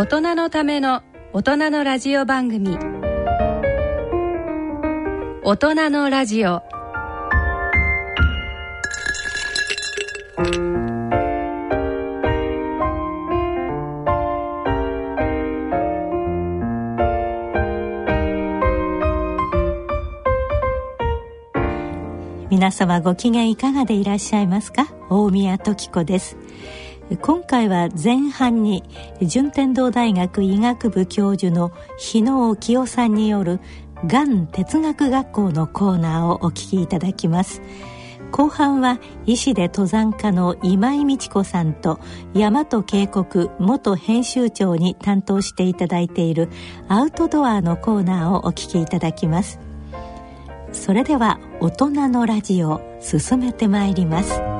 大人のための大人のラジオ番組。大人のラジオ。皆様ご機嫌いかがでいらっしゃいますか？大宮時子です。今回は前半に順天堂大学医学部教授の日野清さんによるがん哲学学校のコーナーをお聞きいただきます。後半は医師で登山家の今井美智子さんと大和渓谷元編集長に担当していただいているアウトドアのコーナーをお聞きいただきます。それでは大人のラジオ進めてまいります。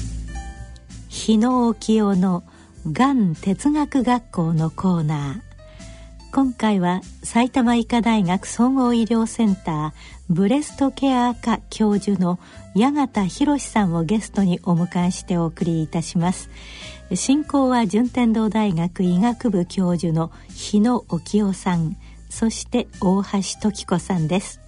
日野沖夫のがん哲学学校のコーナー。今回は埼玉医科大学総合医療センターブレストケア科教授の八形博さんをゲストにお迎えしてお送りいたします。進行は順天堂大学医学部教授の日野沖夫さんそして大橋時子さんです。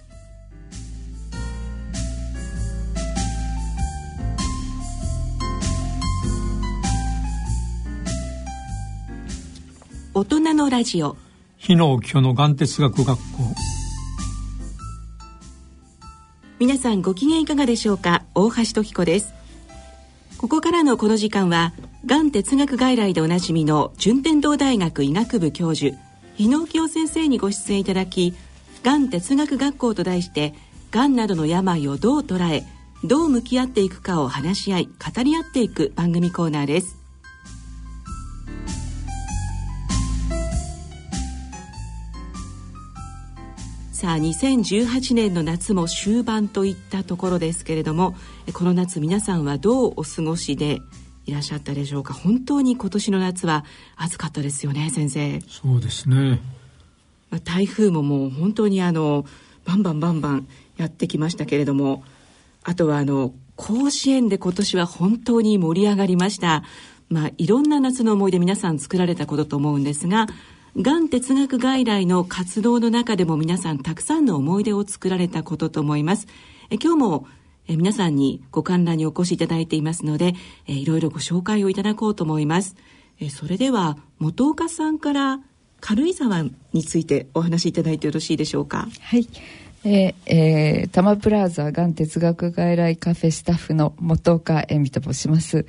大人のラジオ。日野清の眼哲学学校。皆さんご機嫌いかがでしょうか？大橋時子です。ここからのこの時間は眼哲学外来でおなじみの順天堂大学医学部教授日野清先生にご出演いただき眼哲学学校と題してがんなどの病をどう捉えどう向き合っていくかを話し合い語り合っていく番組コーナーですさあ2018年の夏も終盤といったところですけれどもこの夏皆さんはどうお過ごしでいらっしゃったでしょうか？本当に今年の夏は暑かったですよね先生。そうですね、まあ、台風ももう本当にあのバンバンバンバンやってきましたけれどもあとはあの甲子園で今年は本当に盛り上がりました。まあいろんな夏の思い出皆さん作られたことと思うんですががん哲学外来の活動の中でも皆さんたくさんの思い出を作られたことと思います。え今日もえ皆さんにご観覧にお越しいただいていますので、えいろいろご紹介をいただこうと思います。えそれでは元岡さんから軽井沢についてお話しいただいてよろしいでしょうか？はい。えーえー、タマプラーザがん哲学外来カフェスタッフの元岡恵美と申します。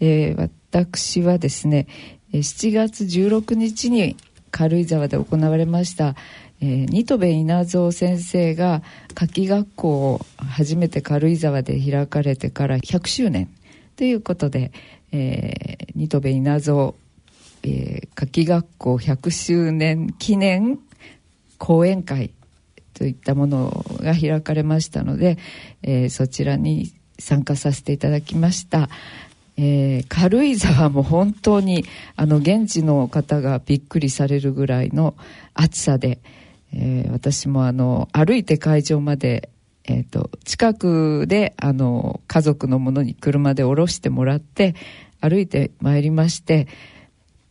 えー、私はですね、7月16日に軽井沢で行われました、えー、新戸部稲造先生が夏季学校を初めて軽井沢で開かれてから100周年ということで、えー、新戸部稲造、えー、夏季学校100周年記念講演会といったものが開かれましたので、えー、そちらに参加させていただきました。えー、軽井沢も本当にあの現地の方がびっくりされるぐらいの暑さで、えー、私もあの歩いて会場まで、えーと、近くであの家族のものに車で降ろしてもらって歩いてまいりまして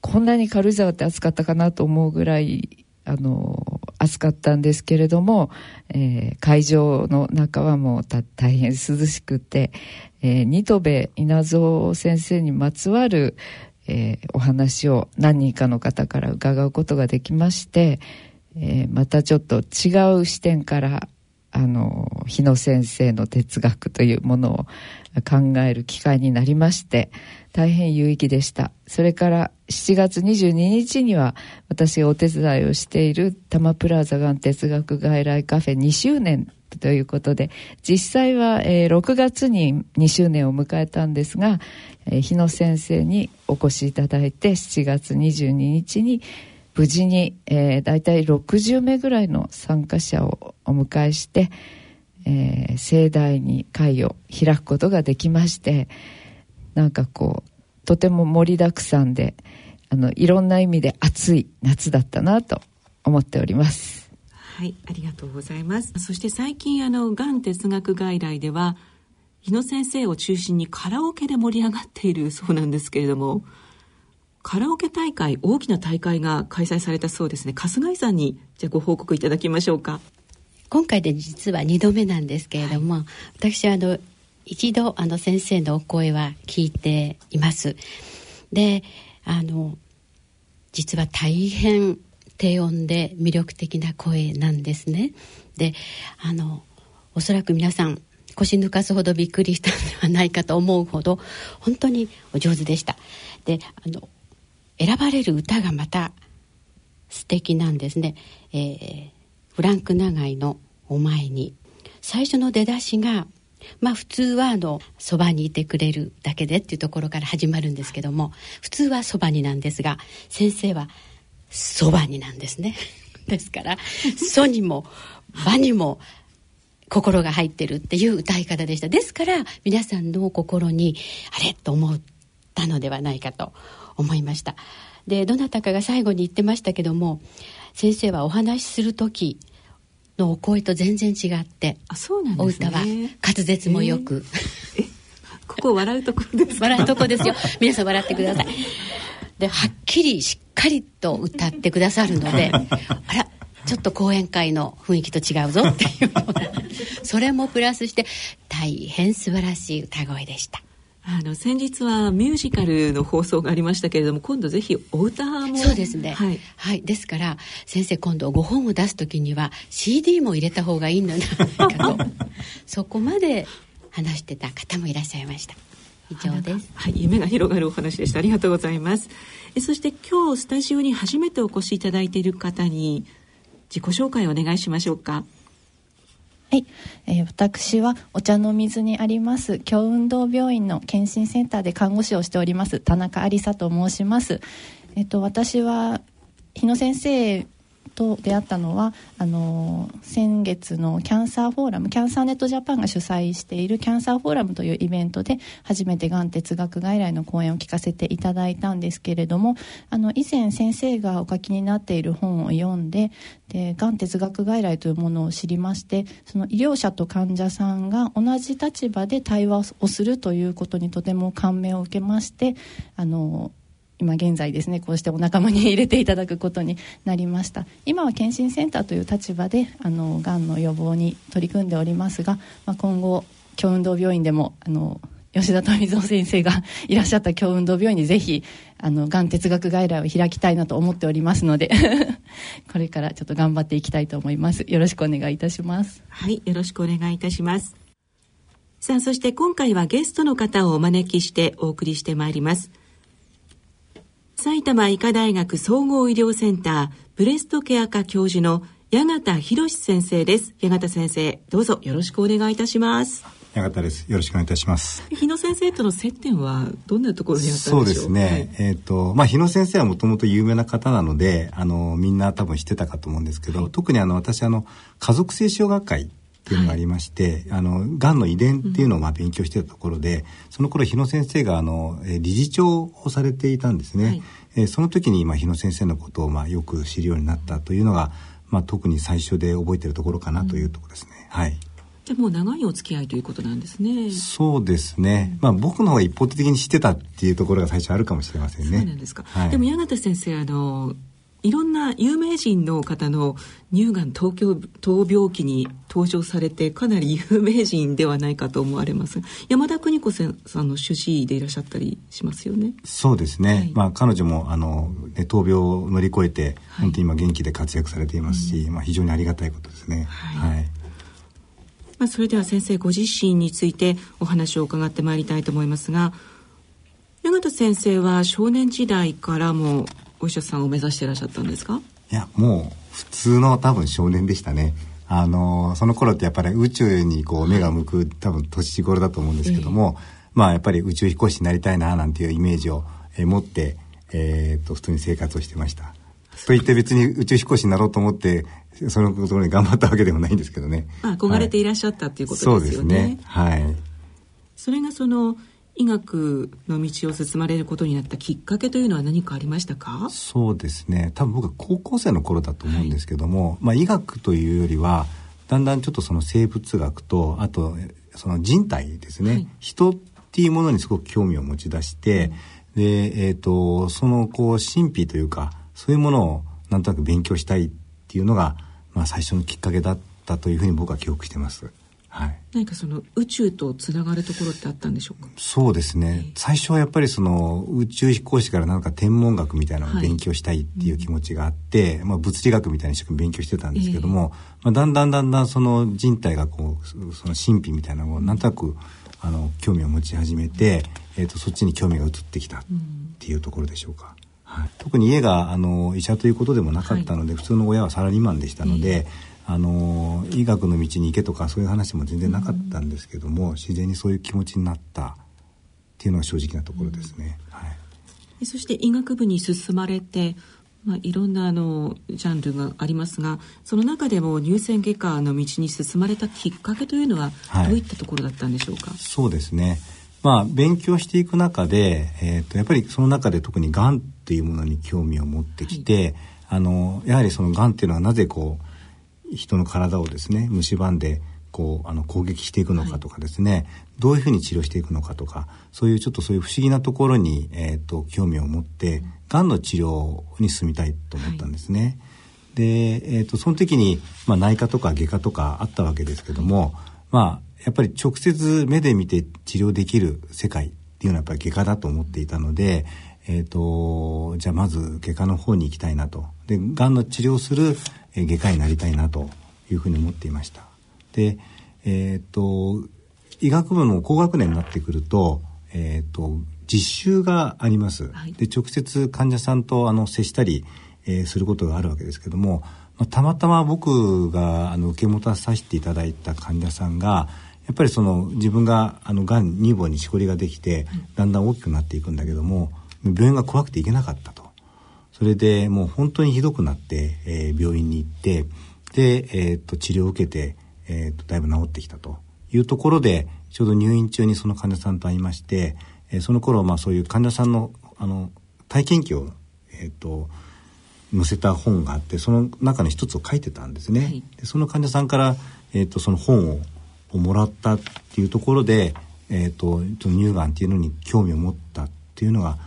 こんなに軽井沢って暑かったかなと思うぐらいあの暑かったんですけれども、えー、会場の中はもう大変涼しくて、えー、新戸部稲造先生にまつわる、えー、お話を何人かの方から伺うことができまして、えー、またちょっと違う視点からあの日野先生の哲学というものを考える機会になりまして大変有意義でした。それから7月22日には私がお手伝いをしている多摩プラザがん哲学外来カフェ2周年ということで実際は、えー、6月に2周年を迎えたんですが、日野先生にお越しいただいて7月22日に無事に、えー、大体60名ぐらいの参加者をお迎えして、えー、盛大に会を開くことができましてなんかこうとても盛りだくさんであのいろんな意味で暑い夏だったなと思っております。はい、ありがとうございます。そして最近あのがん哲学外来では日野先生を中心にカラオケで盛り上がっているそうなんですけれども、カラオケ大会大きな大会が開催されたそうですね。春日井さんにじゃご報告いただきましょうか。今回で実は2度目なんですけれども、はい、私はあの一度あの先生のお声は聞いています。で、あの実は大変低音で魅力的な声なんですね。であのおそらく皆さん腰抜かすほどびっくりしたんではないかと思うほど本当にお上手でした。であの選ばれる歌がまた素敵なんですね。えー、フランク長井の「お前に」最初の出だしがまあ普通はあのそばにいてくれるだけでっていうところから始まるんですけども普通はそばになんですが先生は「そばになんですね。ですから、そにも、場にも、心が入ってるっていう歌い方でした。ですから、皆さんの心に、あれと思ったのではないかと思いました。で、どなたかが最後に言ってましたけども、先生はお話しする時のお声と全然違って、あ、そうなんですね。お歌は滑舌もよく。えー、ここ笑うところです笑うとこですよ。皆さん笑ってください。ではっきりしっかりと歌ってくださるので あらちょっと講演会の雰囲気と違うぞっていうのがそれもプラスして大変素晴らしい歌声でした。あの先日はミュージカルの放送がありましたけれども今度ぜひお歌もそうですね、はい、はい、ですから先生今度ご本を出す時には CD も入れた方がいいのではないかと そこまで話してた方もいらっしゃいました以上です。はい、夢が広がるお話でした。ありがとうございます。えそして今日スタジオに初めてお越しいただいている方に自己紹介をお願いしましょうか。はい、えー、私はお茶の水にあります京運動病院の健診センターで看護師をしております田中ありさと申します。えっと私は日野先生と出会ったのはあの先月のキャンサーフォーラムキャンサーネットジャパンが主催しているキャンサーフォーラムというイベントで初めてがん哲学外来の講演を聞かせていただいたんですけれどもあの以前先生がお書きになっている本を読んででがん哲学外来というものを知りましてその医療者と患者さんが同じ立場で対話をするということにとても感銘を受けましてあの今現在ですねこうしてお仲間に入れていただくことになりました。今は検診センターという立場であのがんの予防に取り組んでおりますが、まあ、今後京運動病院でもあの吉田富蔵先生が いらっしゃった京運動病院にぜひあのがん哲学外来を開きたいなと思っておりますので これからちょっと頑張っていきたいと思います。よろしくお願いいたします。はいよろしくお願いいたします。さあそして今回はゲストの方をお招きしてお送りしてまいります。埼玉医科大学総合医療センターブレストケア科教授の八形博先生です。八形先生どうぞよろしくお願いいたします。八形です。よろしくお願いいたします。日野先生との接点はどんなところにあったんでしょう？そうですね、はい、えっ、ー、とまあ日野先生はもともと有名な方なのであのみんな多分知ってたかと思うんですけど、はい、特にあの私あの家族性障学会っていうのがありまして、はい、あのがんの遺伝っていうのをまあ勉強してたところで、うん、その頃日野先生があの理事長をされていたんですね、はい、えー、その時にまあ日野先生のことをまあよく知るようになったというのが、まあ、特に最初で覚えてるところかなというところですね、うん、はいじゃもう長いお付き合いということなんですね。そうですね。まあ僕の方が一方的に知ってたっていうところが最初あるかもしれませんね。そうなんですか。はい、でも柳田先生あのいろんな有名人の方の乳がん東京闘病期に登場されてかなり有名人ではないかと思われます。山田邦子さんの主治医でいらっしゃったりしますよね。そうですね、はい、まあ彼女もあの、ね、闘病を乗り越えて、本当に今元気で活躍されていますし、うん、まあ、非常にありがたいことですね。はい、はい、まあ、それでは先生ご自身についてお話を伺ってまいりたいと思いますが永田先生は少年時代からもお医者さんを目指していらっしゃったんですか？いやもう普通の多分少年でしたねあのその頃ってやっぱり宇宙にこう目が向く、はい、多分年頃だと思うんですけども、えー、まあやっぱり宇宙飛行士になりたいななんていうイメージを、えー、持って、えー、と普通に生活をしてました。と言って別に宇宙飛行士になろうと思ってそのことに頑張ったわけでもないんですけどね。あ憧れていらっしゃったっていうことですよね。はい、そうですね。はい。それがその医学の道を進まれることになったきっかけというのは何かありましたか？そうですね。多分僕は高校生の頃だと思うんですけども、はい、まあ、医学というよりはだんだんちょっとその生物学とあとその人体ですね、はい、人っていうものにすごく興味を持ち出して、うん、で、えーと、そのこう神秘というかそういうものをなんとなく勉強したいっていうのが、まあ、最初のきっかけだったというふうに僕は記憶してます。はい、何かその宇宙とつながるところってあったんでしょうか？そうですね、最初はやっぱりその宇宙飛行士からなんか天文学みたいなのを勉強したいっていう気持ちがあって、はい、まあ、物理学みたいに一生懸命勉強してたんですけども、えー、まあ、だんだんだんだんその人体がこうその神秘みたいなのをなんとなくあの興味を持ち始めて、えーと、そっちに興味が移ってきたっていうところでしょうか。はい、特に家があの医者ということでもなかったので、はい、普通の親はサラリーマンでしたので、えーあの医学の道に行けとかそういう話も全然なかったんですけども、うん、自然にそういう気持ちになったっていうのが正直なところですね。うん、はい、そして医学部に進まれてまあ、いろんなあのジャンルがありますがその中でも乳腺外科の道に進まれたきっかけというのはどういったところだったんでしょうか、はい、そうですね。まあ勉強していく中で、えーと、やっぱりその中で特にがんっていうものに興味を持ってきて、はい、あのやはりそのがんっていうのはなぜこう人の体をですね蝕んでこうあの攻撃していくのかとかですね、はい、どういうふうに治療していくのかとかそういうちょっとそういう不思議なところに、えーと、興味を持ってがんの治療に進みたいと思ったんですね。はい、で、えーと、その時に、まあ、内科とか外科とかあったわけですけども、まあやっぱり直接目で見て治療できる世界っていうのはやっぱり外科だと思っていたので、えーと、じゃあまず外科の方に行きたいなと。でがんの治療する外科医になりたいなというふうに思っていました。で、えっ、と、医学部の高学年になってくると、えっ、と、実習があります。はい、で、直接患者さんとあの接したり、えー、することがあるわけですけども、まあ、たまたま僕があの受け持たさせていただいた患者さんが、やっぱりその自分があのがん乳房にしこりができて、だんだん大きくなっていくんだけども、病院が怖くて行けなかったと。それでもう本当にひどくなって、えー、病院に行ってで、えー、っと治療を受けて、えー、っとだいぶ治ってきたというところでちょうど入院中にその患者さんと会いまして、えー、その頃まあそういう患者さんのあの体験記を、えー、っと載せた本があってその中に一つを書いてたんですね。はい、でその患者さんから、えー、っとその本ををもらったっていうところで、えー、っと乳がんっていうのに興味を持ったっていうのが、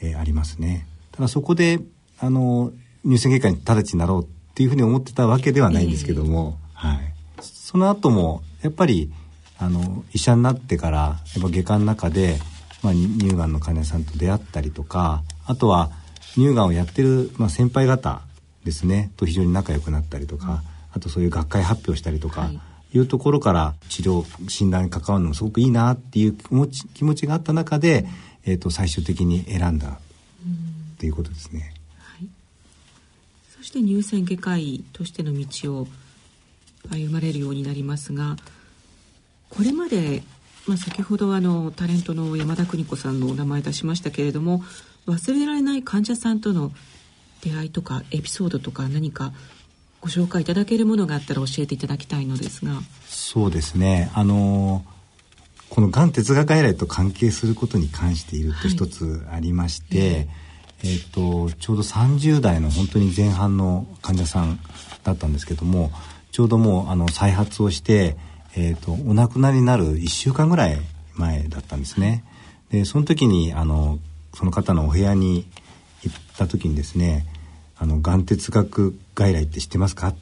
えー、ありますね。ただそこであの乳腺外科に直ちになろうっていうふうに思ってたわけではないんですけども、えー、はい、その後もやっぱりあの医者になってからやっぱ外科の中で、まあ、乳がんの患者さんと出会ったりとかあとは乳がんをやってる、まあ、先輩方ですねと非常に仲良くなったりとか、うん、あとそういう学会発表したりとか、はい。いうところから治療診断に関わるのもすごくいいなっていう気持ち気持ちがあった中で、えーと、最終的に選んだっていうことですね。そして乳腺外科医としての道を歩まれるようになりますがこれまで、まあ、先ほどあのタレントの山田邦子さんのお名前出しましたけれども忘れられない患者さんとの出会いとかエピソードとか何かご紹介いただけるものがあったら教えていただきたいのですが。そうですね。あのこのがん哲学外来と関係することに関していると一つありまして、はい、えーと、ちょうど30代の本当に前半の患者さんだったんですけどもちょうどもうあの再発をして、えーと、お亡くなりになる1週間ぐらい前だったんですね。でその時にあのその方のお部屋に行った時にですね「あのがん哲学外来って知ってますか?」っ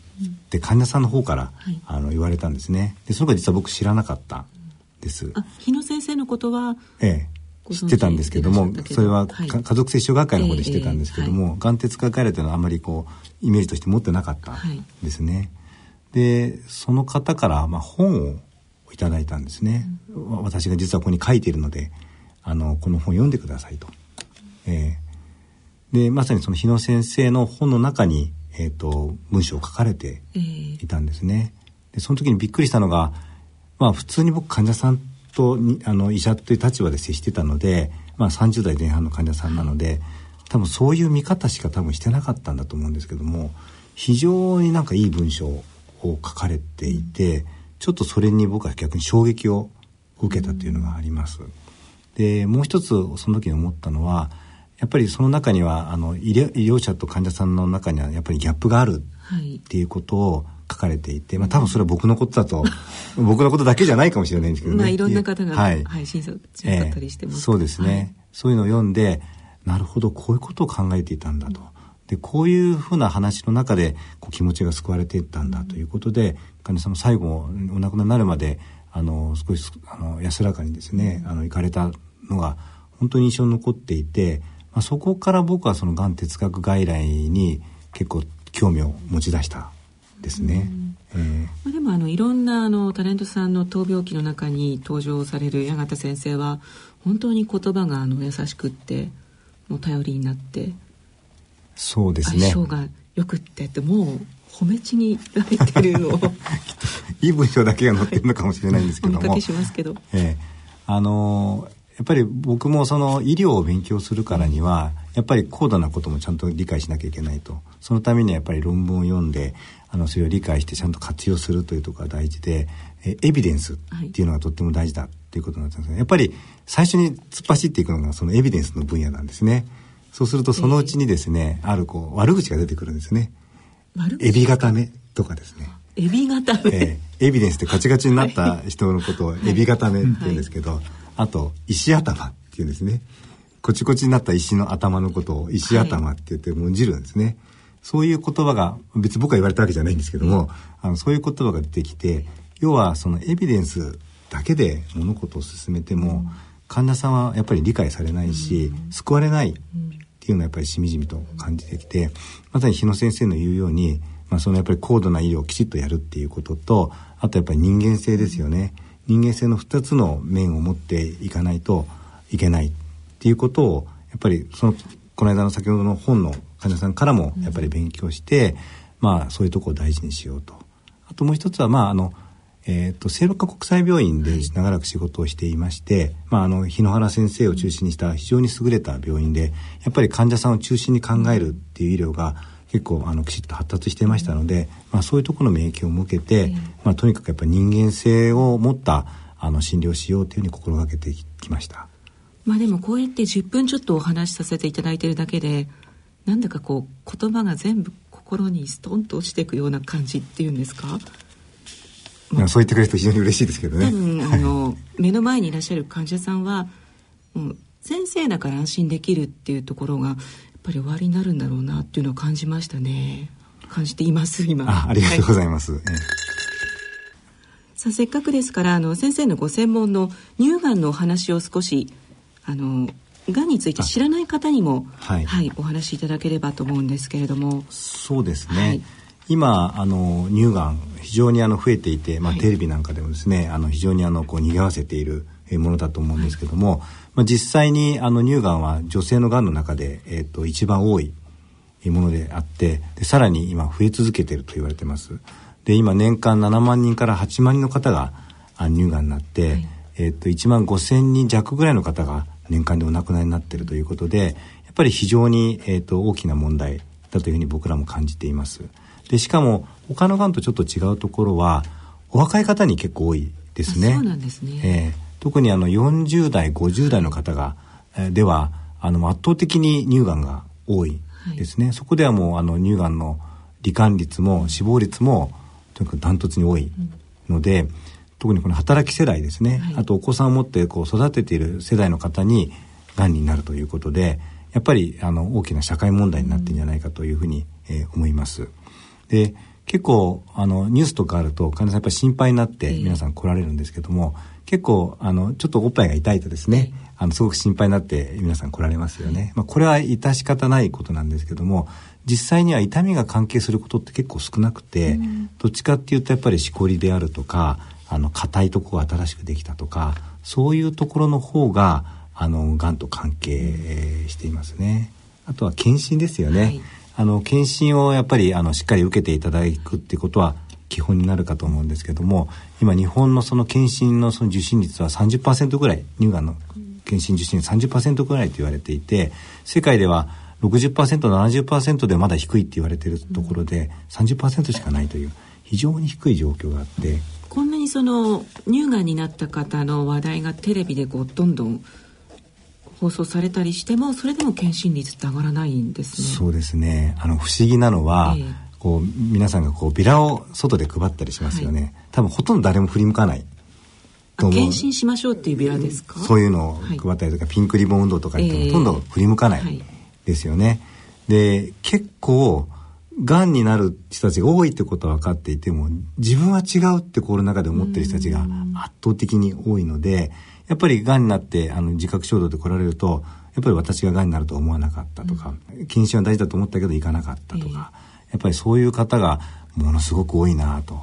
て患者さんの方から、はい、あの言われたんですね。でその子実は僕知らなかったです。あ日野先生のことはええ知ってたんですけどもそれは、はい、家族接種学会の方で知ってたんですけども、えーえー、がん哲学外来というのはあまりこうイメージとして持ってなかったんですね。でその方から、まあ、本をいただいたんですね、うん、私が実はここに書いているのであのこの本読んでくださいと。えー、でまさにその日野先生の本の中に、えーと、文章を書かれていたんですね。でその時にびっくりしたのが、まあ、普通に僕患者さんとあの医者という立場で接してたので、まあ、30代前半の患者さんなので多分そういう見方しか多分してなかったんだと思うんですけども非常になんかいい文章を書かれていてちょっとそれに僕は逆に衝撃を受けたというのがあります。でもう一つその時に思ったのはやっぱりその中にはあの医療者と患者さんの中にはやっぱりギャップがあるっていうことを書かれていて、まあ多分それは僕のことだと 僕のことだけじゃないかもしれないんですけどね。まあいろんな方が、はい、配信者ったりしてます、えー、そうですね、はい、そういうのを読んでなるほどこういうことを考えていたんだと。でこういうふうな話の中でこう気持ちが救われていったんだということで患者さんの最後お亡くなりになるまであの少しあの安らかにですねあの行かれたのが本当に印象に残っていて、まあ、そこから僕はそのがん哲学外来に結構興味を持ち出したですね。えー、でもあのいろんなあのタレントさんの闘病記の中に登場される八幡先生は本当に言葉があの優しくってもう頼りになってそうですね。相性がよくってってもう褒めちぎられてるの いい文章だけが載ってるのかもしれないんですけども、はい、お見かけしますけど、えー、あのやっぱり僕もその医療を勉強するからにはやっぱり高度なこともちゃんと理解しなきゃいけないと。そのためにはやっぱり論文を読んであのそれを理解してちゃんと活用するというところが大事でえエビデンスっていうのがとっても大事だっていうことなんですね、やっぱり最初に突っ走っていくのがそのエビデンスの分野なんですね。そうするとそのうちにですね、えー、あるこう悪口が出てくるんですね。エビ固めとかですね。エビ固め、えー、エビデンスってカチカチになった人のことをエビ固めって言うんですけど、はいはい、あと石頭っていうんですね。コチコチになった石の頭のことを石頭って言ってもじるんですね、はい、そういう言葉が別に僕が言われたわけじゃないんですけども、あのそういう言葉が出てきて要はそのエビデンスだけで物事を進めても、うん、患者さんはやっぱり理解されないし、うん、救われないっていうのはやっぱりしみじみと感じてきてまさに日野先生の言うように、まあ、そのやっぱり高度な医療をきちっとやるっていうこととあとやっぱり人間性ですよね人間性の2つの面を持っていかないといけないっていうことをやっぱりそのこの間の先ほどの本の患者さんからもやっぱり勉強して、うん、まあそういうとこを大事にしようと。あともう一つはまああのえーと、聖六国際病院で長らく仕事をしていまして、はい、まあ、あの日野原先生を中心にした非常に優れた病院でやっぱり患者さんを中心に考えるっていう医療が結構あのきちっと発達していましたので、まあ、そういうところの免疫を向けて、まあ、とにかくやっぱり人間性を持ったあの診療しようというふうに心がけてきました。まあでもこうやって10分ちょっとお話しさせていただいているだけでなんだかこう言葉が全部心にストンと落ちていくような感じっていうんですか？そう言ってくれると非常に嬉しいですけどね。多分あの、目の前にいらっしゃる患者さんはもう先生だから安心できるっていうところがぱり終わりになるんだろうなっていうのを感じましたね。感じています今。あありがとうございます。はい。さあせっかくですからあの先生のご専門の乳がんのお話を少しあのがんについて知らない方にも、はい、はい、お話しいただければと思うんですけれども。そうですね、はい、今あの乳がん非常にあの増えていて、まあ、テレビなんかでもですね、はい、あの非常にあのこう賑わせているものだと思うんですけども、まあ、実際にあの乳がんは女性のがんの中で、えーと、と一番多いものであってでさらに今増え続けていると言われてます。で今年間7万人から8万人の方が乳がんになって、えー、と1万5千人弱ぐらいの方が年間でお亡くなりになっているということでやっぱり非常に、えーと、大きな問題だというふうに僕らも感じています。でしかも他のがんとちょっと違うところはお若い方に結構多いですね。そうなんですね。えー、特にあの40代50代の方が、えー、ではあの圧倒的に乳がんが多いですね、はい、そこではもうあの乳がんの罹患率も死亡率もとにかくダントツに多いので、うん、特にこの働き世代ですね、はい、あとお子さんを持ってこう育てている世代の方にがんになるということでやっぱりあの大きな社会問題になってるんじゃないかというふうに、えー、思います。で結構あのニュースとかあると患者さんやっぱり心配になって皆さん来られるんですけども、結構あのちょっとおっぱいが痛いとですね、あのすごく心配になって皆さん来られますよね。まあ、これは致し方ないことなんですけども実際には痛みが関係することって結構少なくて、うん、どっちかっていうとやっぱりしこりであるとかあの硬いとこが新しくできたとかそういうところの方があのがんと関係していますね。あとは検診ですよね。はいあの検診をやっぱりあのしっかり受けていただくっていうことは基本になるかと思うんですけども今日本のその検診のその受診率は30%ぐらい乳がんの検診受診率30%ぐらいと言われていて世界では 60%70% でまだ低いって言われているところで30%しかないという非常に低い状況があって。こんなにその乳がんになった方の話題がテレビでこうどんどん放送されたりしてもそれでも検診率って上がらないんですね。そうですね。あの不思議なのは、えー、こう皆さんがこうビラを外で配ったりしますよね、はい、多分ほとんど誰も振り向かない検診しましょうっていうビラですか？そういうのを配ったりとか、はい、ピンクリボン運動とか言ってもほとんど振り向かないですよね、えー、で結構がんになる人たちが多いってことは分かっていても自分は違うって心の中で思ってる人たちが圧倒的に多いのでやっぱりがんになってあの自覚症状で来られるとやっぱり私ががんになると思わなかったとか、うん、検診は大事だと思ったけど行かなかったとか、えー、やっぱりそういう方がものすごく多いなと。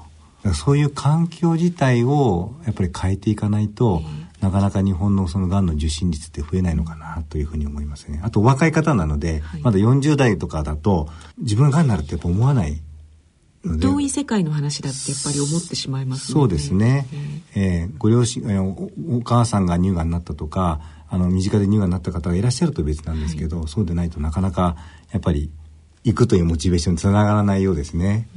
そういう環境自体をやっぱり変えていかないと、えー、なかなか日本のそのがんの受診率って増えないのかなというふうに思いますね。あと若い方なので、はい、まだ40代とかだと自分ががんになるってやっぱ思わない遠い世界の話だってやっぱり思ってしまいます、ね、そうですね、えー、えー、ご両親おお母さんが乳がんになったとかあの身近で乳がんになった方がいらっしゃると別なんですけど、はい、そうでないとなかなかやっぱり行くというモチベーションにつながらないようですね。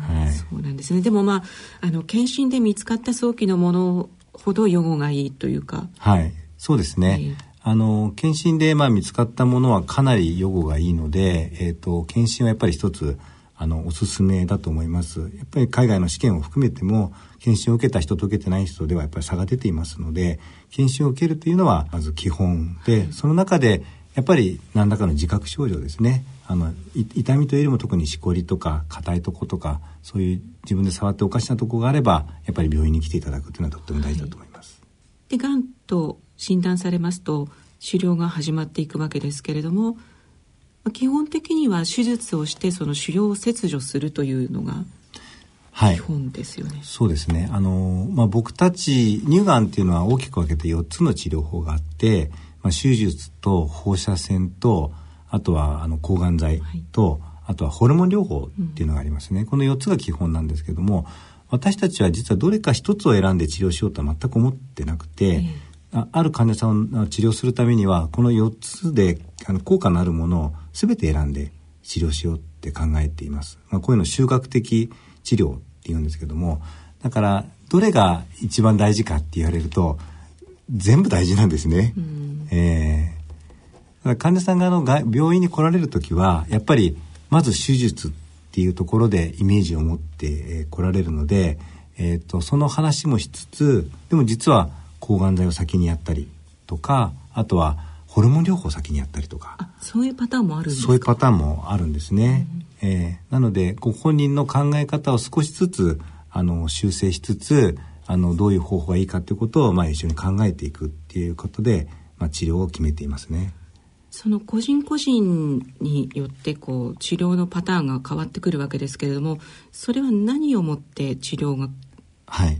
はい、そうなんですね。でもまああの検診で見つかった早期のものほど予後がいいというか。はい。そうですね、えーあの検診でまあ見つかったものはかなり予後がいいので、えーと検診はやっぱり一つあのおすすめだと思います。やっぱり海外の試験を含めても検診を受けた人と受けてない人ではやっぱり差が出ていますので検診を受けるというのはまず基本でその中でやっぱり何らかの自覚症状ですねあの痛みというよりも特にしこりとか硬いとことかそういう自分で触っておかしなとこがあればやっぱり病院に来ていただくというのはとっても大事だと思います。はい、でがんと診断されますと治療が始まっていくわけですけれども基本的には手術をしてその腫瘍を切除するというのが基本ですよね。はい、そうですね。あのまあ僕たち乳がんっていうのは大きく分けて4つの治療法があって、まあ手術と放射線とあとはあの抗がん剤と、はい、あとはホルモン療法っていうのがありますね。うん、この4つが基本なんですけども、私たちは実はどれか一つを選んで治療しようとは全く思ってなくて、えーある患者さんを治療するためにはこの4つであの効果のあるものを全て選んで治療しようって考えています。まあ、こういうの集学的治療って言うんですけどもだからどれが一番大事かって言われると全部大事なんですね。うん、えー、患者さんがあの病院に来られる時はやっぱりまず手術っていうところでイメージを持って来られるので、えーとその話もしつつでも実は抗がん剤を先にやったりとかあとはホルモン療法を先にやったりとかそういうパターンもあるんですそういうパターンもあるんですね、うん、えー、なのでご本人の考え方を少しずつあの修正しつつあのどういう方法がいいかということを、まあ、一緒に考えていくっていうことで、まあ、治療を決めていますね。その個人個人によってこう治療のパターンが変わってくるわけですけれどもそれは何をもって治療が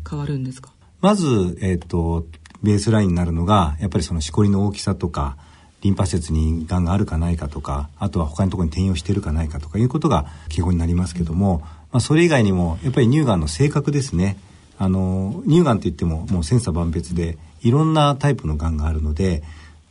変わるんですか、はいまず、えっ、ー、と、ベースラインになるのが、やっぱりそのしこりの大きさとか、リンパ節にがんがあるかないかとか、あとは他のところに転用しているかないかとかいうことが基本になりますけども、まあ、それ以外にも、やっぱり乳がんの性格ですね。あの、乳がんって言ってももう千差万別で、いろんなタイプのがんがあるので、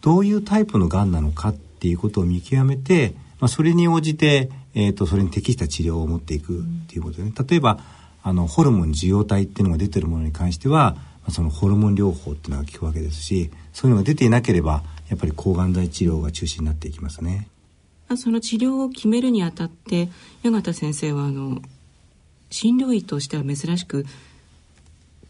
どういうタイプのがんなのかっていうことを見極めて、まあ、それに応じて、えーと、それに適した治療を持っていくっていうことでね例えばあのホルモン受容体っていうのが出てるものに関してはそのホルモン療法っていうのが効くわけですしそういうのが出ていなければやっぱり抗がん剤治療が中心になっていきますね。その治療を決めるにあたって八形先生はあの診療医としては珍しく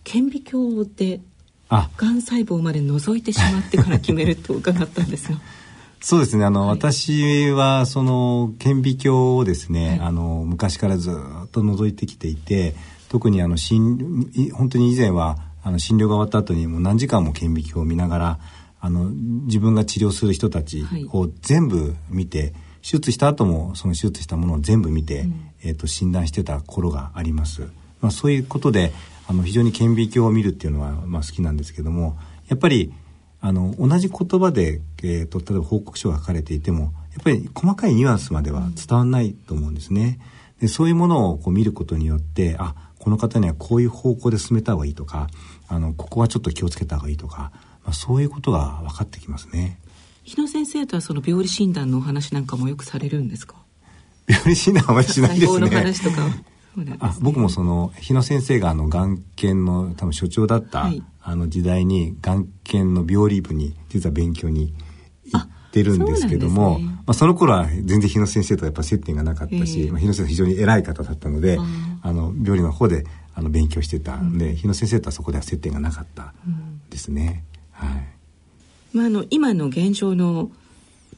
顕微鏡でがん細胞まで覗いてしまってから決めると伺ったんですよ。そうですね。あの、はい、私はその顕微鏡をですね、はい、あの昔からずっと覗いてきていて特にあの診本当に以前はあの診療が終わった後にもう何時間も顕微鏡を見ながらあの自分が治療する人たちを全部見て、はい、手術した後もその手術したものを全部見て、うん、えーと、診断してた頃があります。まあ、そういうことであの非常に顕微鏡を見るっていうのは、まあ、好きなんですけどもやっぱりあの同じ言葉で、えーと、例えば報告書が書かれていてもやっぱり細かいニュアンスまでは伝わらないと思うんですね。でそういうものをこう見ることによってあこの方にはこういう方向で進めた方がいいとかあのここはちょっと気をつけた方がいいとかまあ、そういうことが分かってきますね。日野先生とはその病理診断のお話なんかもよくされるんですか？病理診断はしないですね。の話とかね、あ僕もその日野先生があの眼検の多分所長だった、はい、あの時代に眼検の病理部に実は勉強に行ってるんですけども、ね、まあ、その頃は全然日野先生とやっぱ接点がなかったし、まあ、日野先生非常に偉い方だったのであの病理の方であの勉強してた。ん。で、うん、日野先生とはそこでは接点がなかったですね。うんまあ、あの今の現状の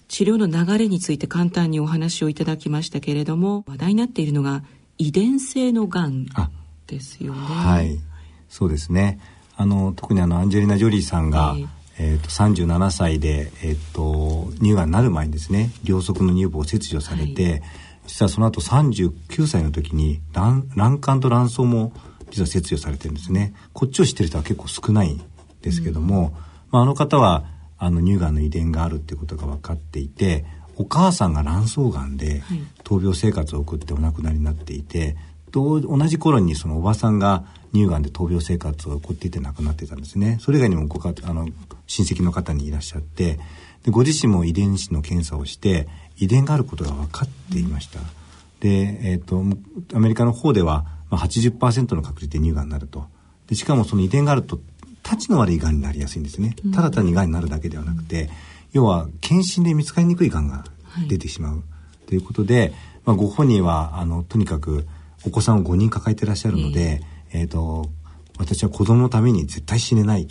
治療の流れについて簡単にお話をいただきましたけれども話題になっているのが遺伝性のがんですよね。はい。そうですね。あの特にあのアンジェリーナ・ジョリーさんが、えー、えーと37歳で、えーと、乳がんになる前にですね両側の乳房を切除されて、はい、実はその後39歳の時に卵卵管と卵巣も実は切除されてるんですね。こっちを知ってる人は結構少ないんですけども、うん。まあ、あの方はあの乳がんの遺伝があるっていうことが分かっていてお母さんが卵巣がんで闘病生活を送ってお亡くなりになっていて、と同じ頃にそのおばさんが乳がんで闘病生活を送っていて亡くなってたんですね。それ以外にもごかあの親戚の方にいらっしゃってでご自身も遺伝子の検査をして遺伝があることが分かっていました、で、えーと、アメリカの方では、まあ、80%の確率で乳がんになると。でしかもその遺伝があるとたちの悪いがんになりやすいんですね。ただ単にがんになるだけではなくて、要は検診で見つかりにくいがんが出てしまう、ということで、まあ、ご本人はあのとにかくお子さんを5人抱えてらっしゃるので、えー、と私は子供のために絶対死ねない。っ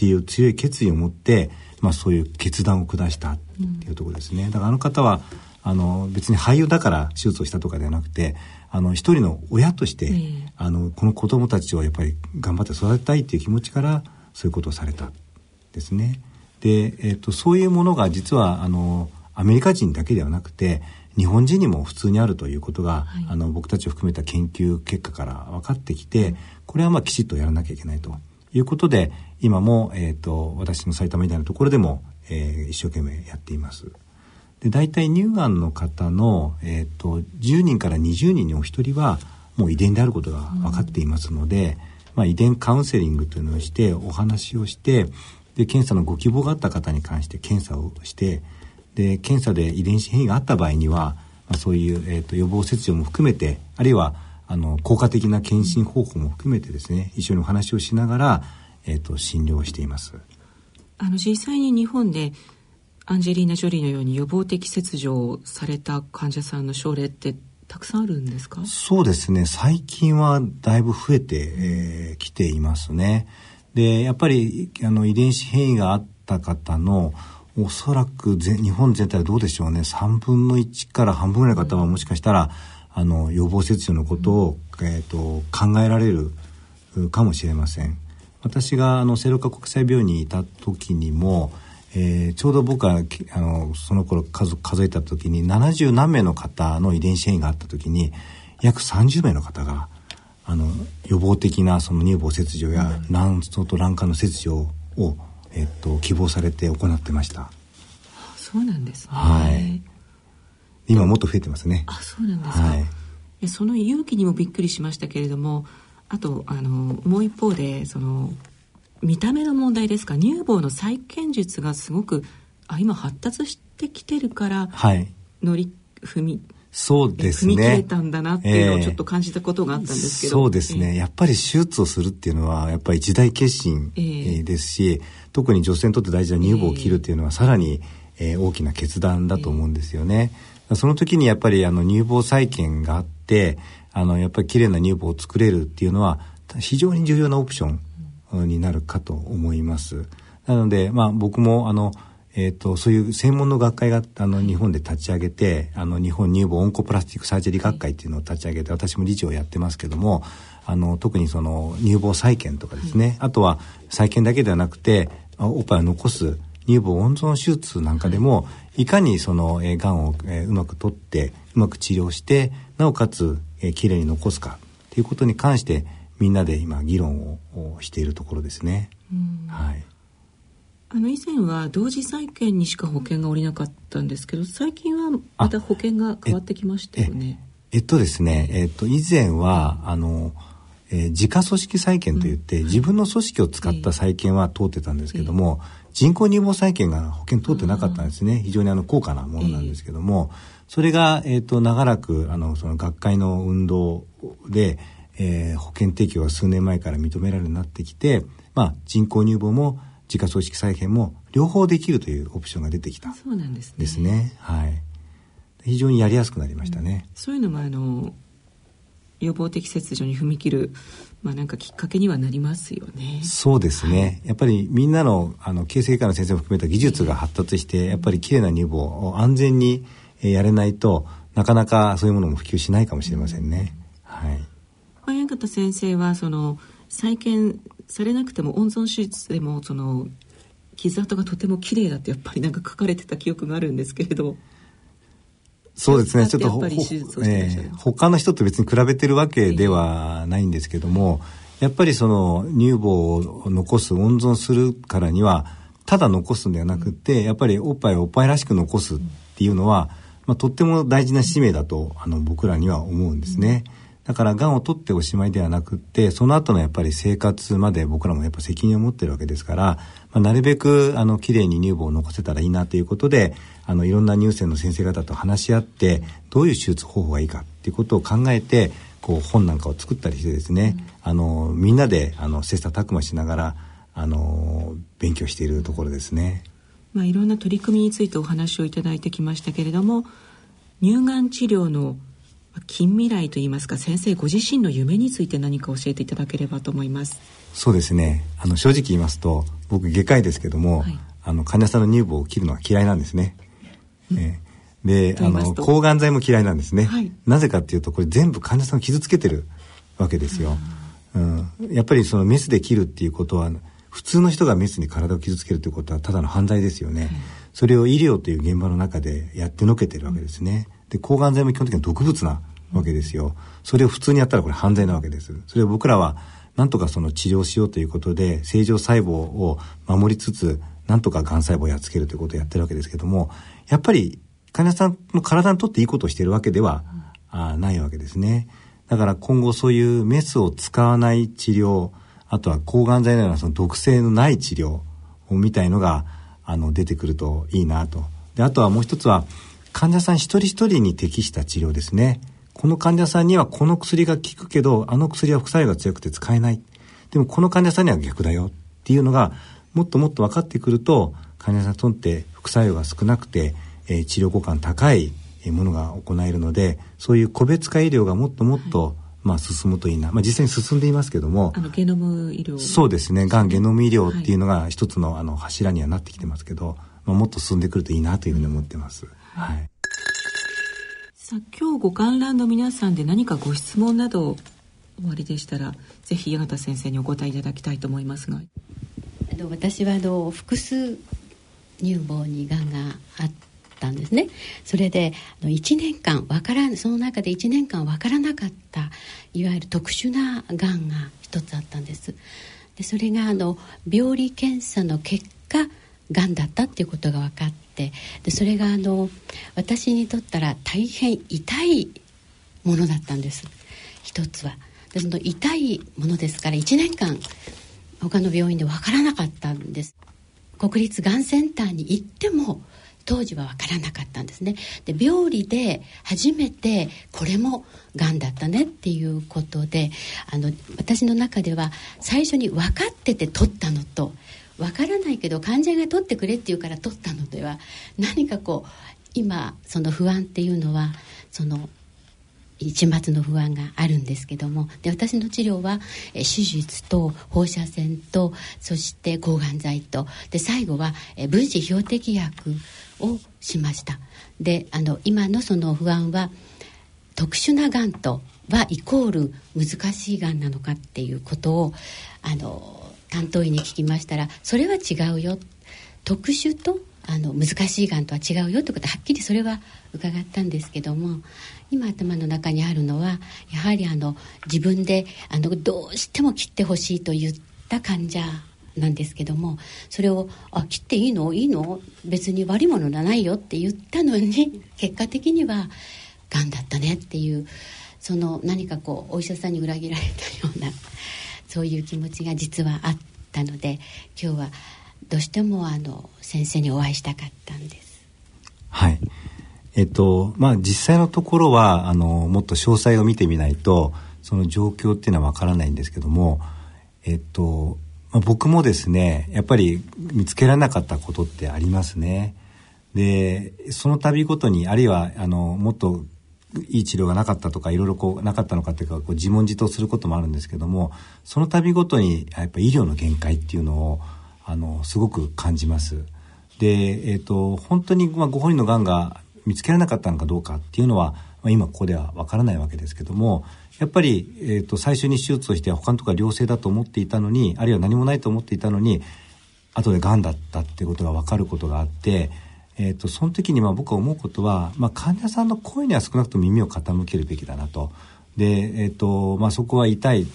ていう強い決意を持って、まあ、そういう決断を下したっていうところですね。だからあの方はあの別に俳優だから手術をしたとかではなくてあの一人の親として、えー、あのこの子供たちをやっぱり頑張って育てたいっていう気持ちからそういうことをされたですね。で、えーと、そういうものが実はあのアメリカ人だけではなくて日本人にも普通にあるということが、はい、あの僕たちを含めた研究結果から分かってきてこれはまあきちっとやらなきゃいけないと。いうことで今も、えーと、私の埼玉医大のところでも、えー、一生懸命やっています。で大体乳がんの方の、えーと、10人から20人にお一人はもう遺伝であることが分かっていますので、うん、まあ、遺伝カウンセリングというのをしてお話をしてで検査のご希望があった方に関して検査をしてで検査で遺伝子変異があった場合には、まあ、そういう、えーと、予防切除も含めてあるいはあの効果的な検診方法も含めてですね一緒にお話をしながら、えーと、と診療をしています。あの実際に日本でアンジェリーナ・ジョリーのように予防的切除をされた患者さんの症例ってたくさんあるんですか？そうですね。最近はだいぶ増えてき、えー、来ていますねでやっぱりあの遺伝子変異があった方のおそらく日本全体はどうでしょうね。3分の1から半分ぐらいの方はもしかしたら、あの予防切除のことを、えーと、考えられるかもしれません。私があの聖路加国際病院にいた時にもえー、ちょうど僕はあのその頃数数えた時に70何名の方の遺伝子変異があった時に約30名の方があの予防的なその乳房切除や卵巣と卵管の切除を、えっと、希望されて行ってました。そうなんですね。はい。今もっと増えてますね。あ、そうなんですか。はい、その勇気にもびっくりしましたけれども、あとあのもう一方でその見た目の問題ですか乳房の再建術がすごくあ今発達してきてるから、はい、乗り踏みそうです踏み切れね。たんだなっていうのをちょっと感じたことがあったんですけど、そうですね。やっぱり手術をするっていうのは、やっぱり一大決心、えええーですし、特に女性にとって大事な乳房を切るっていうのは、さらに、えー大きな決断だと思うんですよね。その時にやっぱりあの乳房再建があって、あの、やっぱり綺麗な乳房を作れるっていうのは、非常に重要なオプションになるかと思います。なので、まあ僕もあの、えー、とそういう専門の学会があの日本で立ち上げてあの日本乳房オンコプラスティックサージャリー学会っていうのを立ち上げて私も理事をやってますけどもあの特にその乳房再建とかですね、あとは再建だけではなくてあおっぱいを残す乳房温存手術なんかでも、い、かにその、えー、がんを、えーうまく取ってうまく治療してなおかつ、えー、きれいに残すかっていうことに関してみんなで今議論ををしているところですね。はいあの以前は同時債権にしか保険が下りなかったんですけど最近はまた保険が変わってきましたよね。えっとですね、えっと、以前は、あの、えー自家組織再建といって、自分の組織を使った再建は通ってたんですけども、人工乳房再建が保険通ってなかったんですね。非常にあの高価なものなんですけども、それが、えっと、長らく、あの、その学会の運動で、えー保険適用が数年前から認められるようになってきて、まあ、人工乳房も自家組織再建も両方できるというオプションが出てきたそうなんですね。ですね。はい。非常にやりやすくなりましたね。そういうのもあの予防的切除に踏み切るまあなんかきっかけにはなりますよね。そうですね。やっぱりみんなの、あの、形成外科の先生も含めた技術が発達して、やっぱり綺麗な乳房を安全にえーやれないとなかなかそういうものも普及しないかもしれませんね。はい。早方先生はその再建されなくても温存手術でもその傷跡がとても綺麗だってやっぱりなんか書かれてた記憶があるんですけれどそうですね。ちょっとほ、えー他の人と別に比べてるわけではないんですけども、やっぱりその乳房を残す、温存するからには、ただ残すんではなくて、やっぱりおっぱいをおっぱいらしく残すっていうのは、まあ、とっても大事な使命だと、あの、僕らには思うんですね。だから、癌を取っておしまいではなくって、その後のやっぱり生活まで僕らもやっぱ責任を持ってるわけですから、まあ、なるべく、あの、綺麗に乳房を残せたらいいなということで、あの、いろんな乳腺の先生方と話し合って、どういう手術方法がいいかっていうことを考えて、こう、本なんかを作ったりしてですね、あの、みんなで、あの、切磋琢磨しながら、あの、勉強しているところですね。まあ、いろんな取り組みについてお話をいただいてきましたけれども乳がん治療の近未来といいますか先生ご自身の夢について何か教えていただければと思います。そうですね。あの、正直言いますと、僕、外科医ですけども、はいあの、患者さんの乳房を切るのは嫌いなんですね。ええで、あの、抗がん剤も嫌いなんですね。はいなぜかっていうと、これ全部患者さんを傷つけてるわけですよ。うん、やっぱりそのメスで切るっていうことは、普通の人がメスに体を傷つけるということはただの犯罪ですよね。それを医療という現場の中でやってのけてるわけですね。で、抗がん剤も基本的には毒物なわけですよ。それを普通にやったらこれ犯罪なわけです。それを僕らはなんとかその治療しようということで正常細胞を守りつつなんとか癌細胞をやっつけるということをやってるわけですけどもやっぱり患者さんの体にとっていいことをしているわけでは、あないわけですね。だから今後そういうメスを使わない治療あとは抗がん剤のようなその毒性のない治療みたいのがあの出てくるといいなと。であとはもう一つは患者さん一人一人に適した治療ですね。この患者さんにはこの薬が効くけど、あの薬は副作用が強くて使えない。でもこの患者さんには逆だよっていうのがもっともっと分かってくると、患者さんにとって副作用が少なくて、えー治療効果の高いえーものが行えるので、そういう個別化医療がもっともっと、まあ進むといいな。まあ実際に進んでいますけども、あのゲノム医療そうですね。がんゲノム医療っていうのが一つのあの柱にはなってきてますけど、まあ、もっと進んでくるといいなというふうに思ってます。はい。さあ今日ご観覧の皆さんで何かご質問などおありでしたらぜひ八幡先生にお答えいただきたいと思いますが。あの私はあの複数乳房にがんがあったんですね。それであの1年間わからんその中で1年間わからなかったいわゆる特殊ながんが一つあったんです。でそれがあの病理検査の結果がんだったっていうことが分かってでそれがあの私にとったら大変痛いものだったんです。一つは。でその痛いものですから1年間他の病院で分からなかったんです。国立がんセンターに行っても当時は分からなかったんですね。で病理で初めてこれもがんだったねっていうことであの私の中では最初に分かってて取ったのと分からないけど患者が取ってくれって言うから取ったのでは何かこう今その不安っていうのはその一末の不安があるんですけどもで私の治療は手術と放射線とそして抗がん剤とで最後は分子標的薬をしました。であの今のその不安は特殊ながんとはイコール難しいがんなのかっていうことをあの担当医に聞きましたらそれは違うよ。特殊とあの難しいがんとは違うよってことはっきりそれは伺ったんですけども今頭の中にあるのはやはりあの自分であのどうしても切ってほしいと言った患者なんですけどもそれを「あ切っていいの？いいの？別に悪いものじゃないよ」って言ったのに 結果的にはがんだったねっていうその何かこうお医者さんに裏切られたようなそういう気持ちが実はあったので今日はどうしてもあの先生にお会いしたかったんです。はいえっとまあ実際のところはあのもっと詳細を見てみないとその状況っていうのはわからないんですけどもえっと、まあ、僕もですねやっぱり見つけられなかったことってありますね。でその度ごとにあるいはあのもっといい治療がなかったとかいろいろこうなかったのかっていうかこう自問自答することもあるんですけどもその度ごとにやっぱ医療の限界っていうのをあのすごく感じます。で、えーと、本当に、まあ、ご本人のがんが見つけられなかったのかどうかっていうのは、まあ、今ここではわからないわけですけどもやっぱり、えーと、最初に手術をして他のところは良性だと思っていたのにあるいは何もないと思っていたのに後でがんだったっていうことが分かることがあって、えーと、その時にまあ僕は思うことは、まあ、患者さんの声には少なくとも耳を傾けるべきだなと。で、えーとまあ、そこは痛い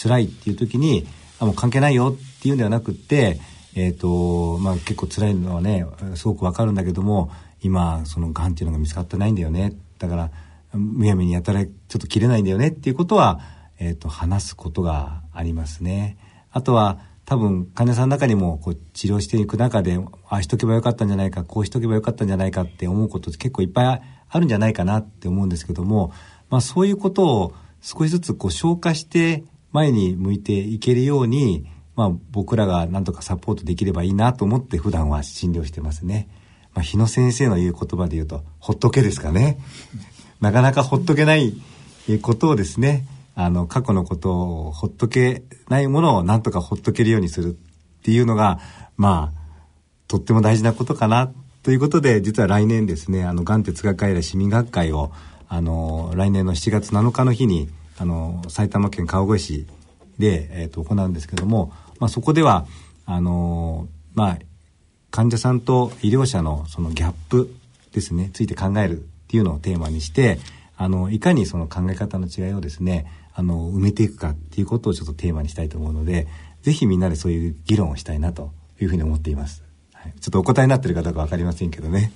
辛いっていう時にあもう関係ないよっていうんではなくってえっ、ー、とまあ結構辛いのはねすごくわかるんだけども今そのがんっていうのが見つかってないんだよねだからむやみにやたらちょっと切れないんだよねっていうことは、えーと、話すことがありますね。あとは多分患者さんの中にもこう治療していく中でああしとけばよかったんじゃないかこうしとけばよかったんじゃないかって思うことって結構いっぱいあるんじゃないかなって思うんですけども、まあ、そういうことを少しずつこう消化して前に向いていけるようにまあ、僕らが何とかサポートできればいいなと思って普段は診療してますね。まあ、日野先生の言う言葉で言うと、ほっとけですかね。なかなかほっとけないことをですね、あの、過去のことをほっとけないものを何とかほっとけるようにするっていうのが、まあ、とっても大事なことかなということで、実は来年ですね、あの、がん哲学会来市民学会を、あの、来年の7月7日の日に、あの、埼玉県川越市で、えーと、行うんですけども、まあ、そこではあの、まあ、患者さんと医療者のそのギャップですねついて考えるっていうのをテーマにしてあのいかにその考え方の違いをですねあの埋めていくかっていうことをちょっとテーマにしたいと思うのでぜひみんなでそういう議論をしたいなというふうに思っています。はい、ちょっとお答えになってるかどうか分かりませんけどね。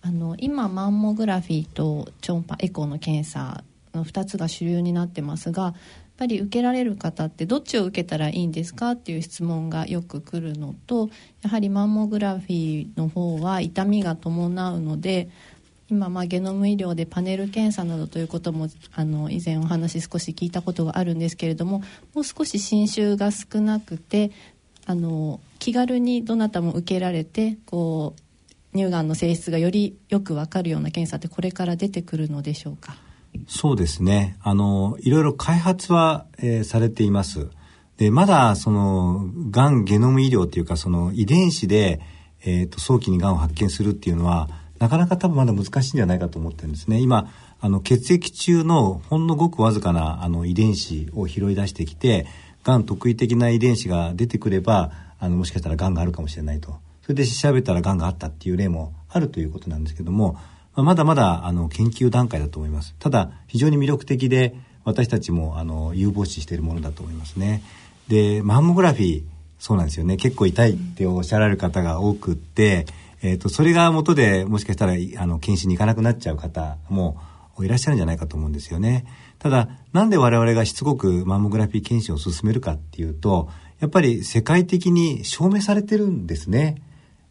あの今マンモグラフィーと超音波エコーの検査の2つが主流になってますがやっぱり受けられる方ってどっちを受けたらいいんですかっていう質問がよく来るのとやはりマンモグラフィーの方は痛みが伴うので今まあゲノム医療でパネル検査などということもあの以前お話少し聞いたことがあるんですけれどももう少し侵襲が少なくてあの気軽にどなたも受けられてこう乳がんの性質がよりよく分かるような検査ってこれから出てくるのでしょうか？そうですね。あの、いろいろ開発は、えー、されています。で、まだ、その、がんゲノム医療っていうか、その遺伝子で、えっ、ー、と、早期にがんを発見するっていうのは、なかなか多分まだ難しいんじゃないかと思ってるんですね。今、あの、血液中のほんのごくわずかな、あの、遺伝子を拾い出してきて、がん特異的な遺伝子が出てくれば、あの、もしかしたらがんがあるかもしれないと。それで調べたらがんがあったっていう例もあるということなんですけども、まだまだあの研究段階だと思います。ただ非常に魅力的で私たちもあの有望視しているものだと思いますね。でマンモグラフィーそうなんですよね結構痛いっておっしゃられる方が多くって、えーと、それが元でもしかしたらあの検診に行かなくなっちゃう方もいらっしゃるんじゃないかと思うんですよね。ただなんで我々がしつこくマンモグラフィー検診を進めるかっていうとやっぱり世界的に証明されてるんですね。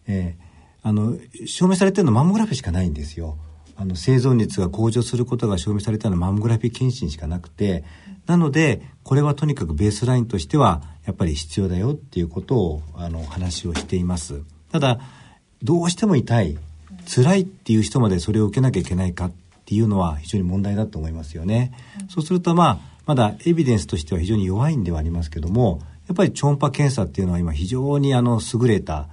えーあの、証明されてるのマンモグラフィーしかないんですよ。あの、生存率が向上することが証明されたのはマンモグラフィー検診しかなくて、なので、これはとにかくベースラインとしては、やっぱり必要だよっていうことを、あの、話をしています。ただ、どうしても痛い、辛いっていう人までそれを受けなきゃいけないかっていうのは非常に問題だと思いますよね。うん、そうすると、まあ、まだエビデンスとしては非常に弱いんではありますけども、やっぱり超音波検査っていうのは今非常にあの優れた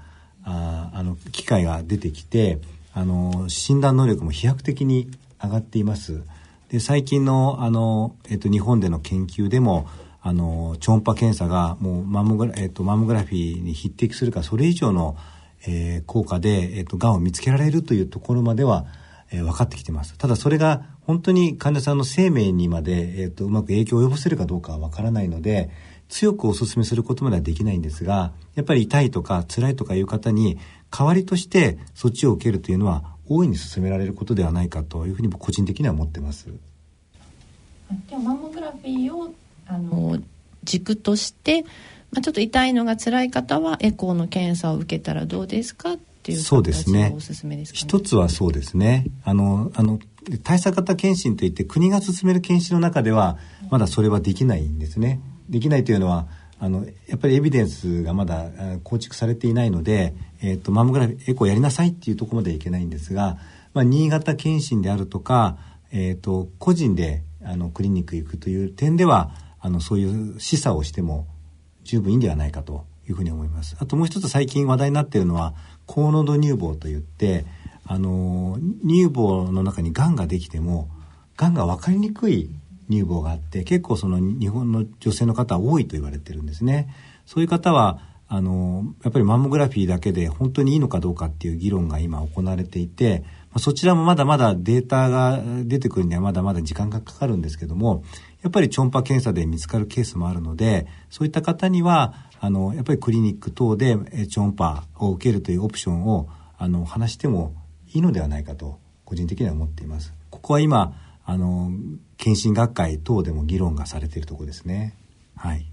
ああの機械が出てきてあの診断能力も飛躍的に上がっています。で最近のあの、えっと、日本での研究でもあの超音波検査がもうマンモグラ,、えっと、マンモグラフィーに匹敵するかそれ以上の、えー、効果で、えっと、がんを見つけられるというところまでは、えー、分かってきてます。ただそれが本当に患者さんの生命にまで、えっと、うまく影響を及ぼせるかどうかは分からないので強くお勧めすることまではできないんですがやっぱり痛いとか辛いとかいう方に代わりとしてそっちを受けるというのは大いに進められることではないかというふうに個人的には思ってます。でもマンモグラフィーをあの軸として、ちょっと痛いのが辛い方はエコーの検査を受けたらどうですかっていうそうですね。おすすめですか、ね、一つはそうですね。あの、あの、対策型検診といって国が進める検診の中ではまだそれはできないんですね。できないというのはあのやっぱりエビデンスがまだ構築されていないので、えーと、マンモグラフィーエコーやりなさいっていうところまではいけないんですが、まあ、新潟検診であるとか、えーと、個人であのクリニック行くという点ではあのそういう示唆をしても十分いいんではないかというふうに思います。あともう一つ最近話題になっているのは高濃度乳房といってあの乳房の中にがんができてもがんが分かりにくい乳房があって結構その日本の女性の方は多いと言われてるんですね。そういう方はあのやっぱりマンモグラフィーだけで本当にいいのかどうかっていう議論が今行われていてまそちらもまだまだデータが出てくるにはまだまだ時間がかかるんですけどもやっぱり超音波検査で見つかるケースもあるのでそういった方にはあのやっぱりクリニック等で超音波を受けるというオプションをあの話してもいいのではないかと個人的には思っています。ここは今あの検診学会等でも議論がされているところですね。はい。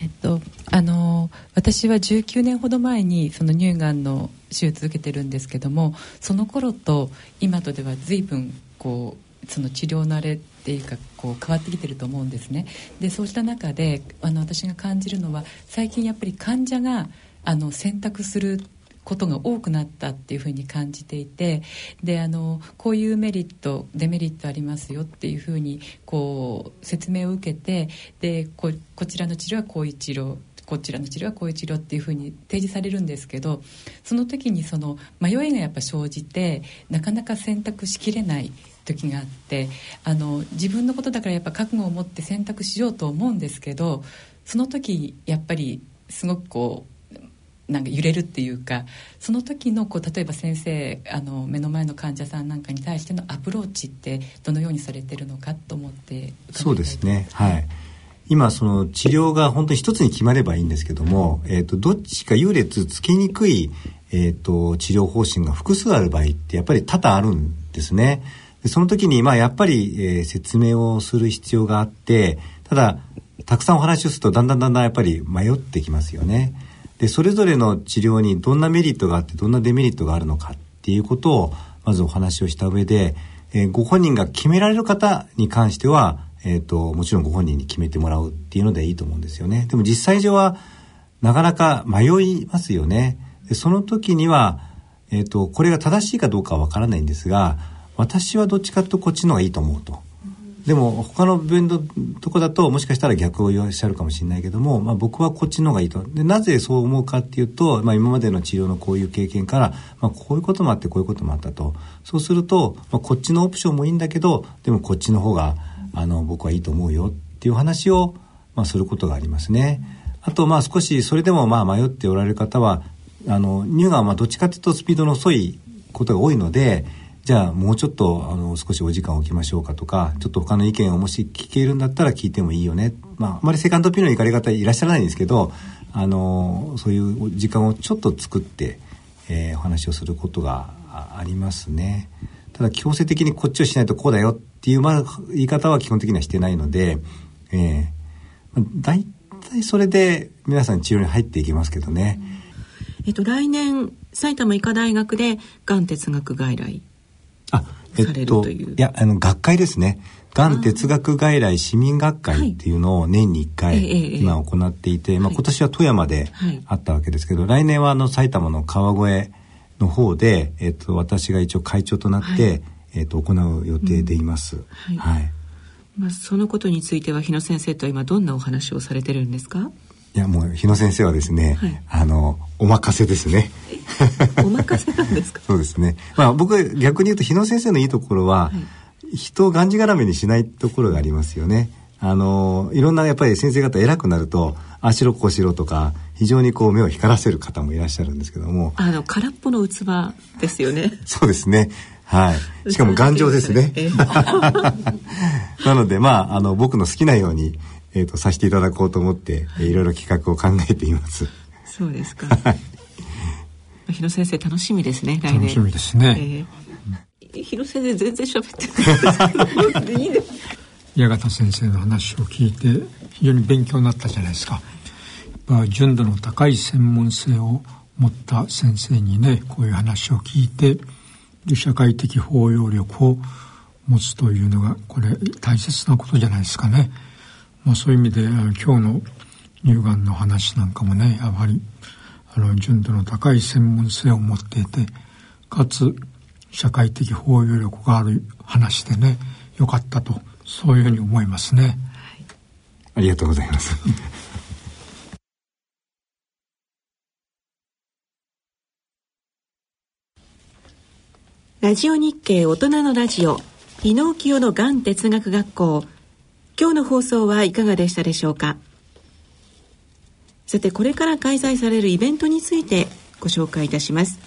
えっと、あの私は19年ほど前にその乳がんの手術を受けてるんですけどもその頃と今とでは随分こうその治療慣れっていうかこう変わってきてると思うんですね。でそうした中であの私が感じるのは最近やっぱり患者があの選択することが多くなったっていうふうに感じていてであのこういうメリットデメリットありますよっていうふうにこう説明を受けてでここちらの治療はこういう治療こちらの治療はこういう治療っていうふうに提示されるんですけどその時にその迷いがやっぱ生じてなかなか選択しきれない時があってあの自分のことだからやっぱ覚悟を持って選択しようと思うんですけどその時やっぱりすごくこうなんか揺れるっていうかその時のこう例えば先生あの目の前の患者さんなんかに対してのアプローチってどのようにされてるのかと思ってそうですねはい今その治療が本当に一つに決まればいいんですけども、えーと、どっちか優劣つけにくい、えーと、治療方針が複数ある場合ってやっぱり多々あるんですね。でその時にまあやっぱり、えー、説明をする必要があってただたくさんお話をするとだんだんだんだんやっぱり迷ってきますよね。でそれぞれの治療にどんなメリットがあってどんなデメリットがあるのかっていうことをまずお話をした上で、えー、ご本人が決められる方に関しては、えーと、もちろんご本人に決めてもらうっていうのでいいと思うんですよね。でも実際上はなかなか迷いますよね。でその時には、えーと、これが正しいかどうかはわからないんですが私はどっちかとこっちの方がいいと思うと。でも他の病院のとこだともしかしたら逆をいらっしゃるかもしれないけども、まあ、僕はこっちの方がいいとでなぜそう思うかっていうと、まあ、今までの治療のこういう経験から、まあ、こういうこともあってこういうこともあったとそうすると、まあ、こっちのオプションもいいんだけどでもこっちの方があの僕はいいと思うよっていう話を、まあ、することがありますね。あとまあ少しそれでもまあ迷っておられる方はあの乳がんはどっちかというとスピードの遅いことが多いのでじゃあもうちょっとあの少しお時間を置きましょうかとかちょっと他の意見をもし聞けるんだったら聞いてもいいよねまああまりセカンドピノの行かれ方いらっしゃらないんですけどあのそういう時間をちょっと作って、えー、お話をすることがありますね。ただ強制的にこっちをしないとこうだよっていう、まあ、言い方は基本的にはしてないので、えー、大体それで皆さん治療に入っていきますけどね。えっと、来年埼玉医科大学でがん哲学外来あえっといやあの学会ですね。がん哲学外来市民学会っていうのを年に1回今行っていて、まあ、今年は富山であったわけですけど、来年はあの埼玉の川越の方で、えっと、私が一応会長となって、えっと、行う予定でいます。はい。まあ、そのことについては日野先生とは今どんなお話をされてるんですか？いやもう日野先生はですね、はい、あのお任せですね。お任せなんですか？そうですね。まあ僕逆に言うと日野先生のいいところは、はい、人をがんじがらめにしないところがありますよね。あのいろんなやっぱり先生方偉くなるとあしろこうしろとか非常にこう目を光らせる方もいらっしゃるんですけども。あの空っぽの器ですよね。そうですね。はい。しかも頑丈ですね、なのでまああの僕の好きなようにえーと、させていただこうと思って、えー、いろいろ企画を考えています。そうですか。日野先生楽しみですね来年。楽しみですね、えー、日野先生全然喋ってないいいです矢 形先生の話を聞いて非常に勉強になったじゃないですか。やっぱ純度の高い専門性を持った先生にねこういう話を聞いて社会的包容力を持つというのがこれ大切なことじゃないですかね。まあ、そういう意味で今日の乳がんの話なんかもねやはりあの純度の高い専門性を持っていてかつ社会的包容力がある話でねよかったとそういうふうに思いますね。はい、ありがとうございます。ラジオ日経大人のラジオ、ピノーキオのがん哲学学校今日の放送はいかがでしたでしょうか？さてこれから開催されるイベントについてご紹介いたします。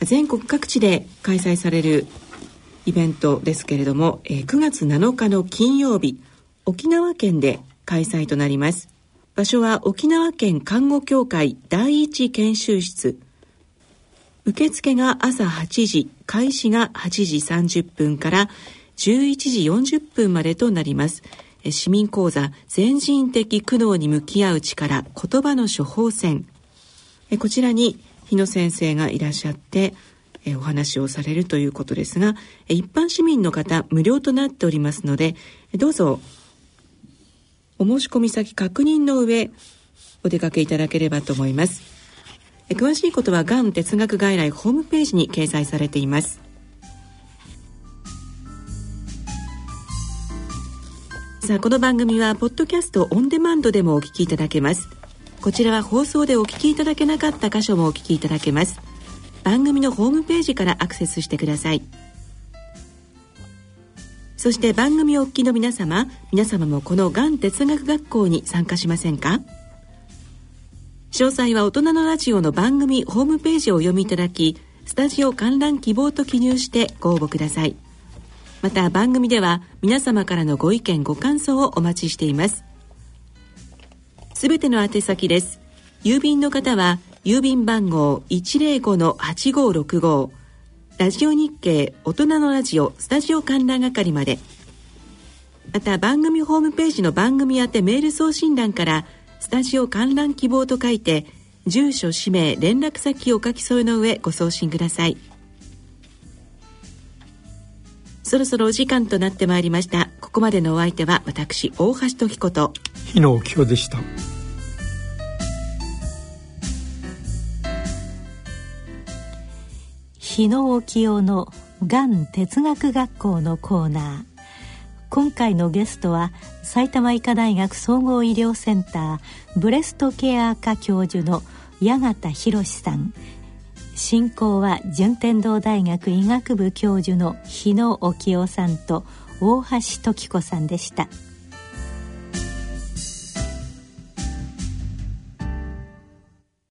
全国各地で開催されるイベントですけれども、え9月7日の金曜日沖縄県で開催となります。場所は沖縄県看護協会第一研修室。受付が朝8時開始が8時30分から11時40分までとなります。市民講座全人的苦悩に向き合う力言葉の処方箋。こちらに日野先生がいらっしゃってお話をされるということですが一般市民の方無料となっておりますのでどうぞお申し込み先確認の上お出かけいただければと思います。詳しいことはがん哲学外来ホームページに掲載されています。さあこの番組はポッドキャストオンデマンドでもお聞きいただけます。こちらは放送でお聞きいただけなかった箇所もお聞きいただけます。番組のホームページからアクセスしてください。そして番組をお聞きの皆様皆様もこのがん哲学学校に参加しませんか？詳細は大人のラジオの番組ホームページをお読みいただきスタジオ観覧希望と記入してご応募ください。また番組では皆様からのご意見ご感想をお待ちしています。すべての宛先です。郵便の方は郵便番号105-8565ラジオ日経大人のラジオスタジオ観覧係まで。また番組ホームページの番組宛てメール送信欄からスタジオ観覧希望と書いて住所氏名連絡先をお書き添えの上ご送信ください。そろそろお時間となってまいりました。ここまでのお相手は私大橋時子と。日野清でした。日野清のがん哲学学校のコーナー。今回のゲストは埼玉医科大学総合医療センターブレストケア科教授の八形博さん進行は順天堂大学医学部教授の日野沖夫さんと大橋時子さんでした。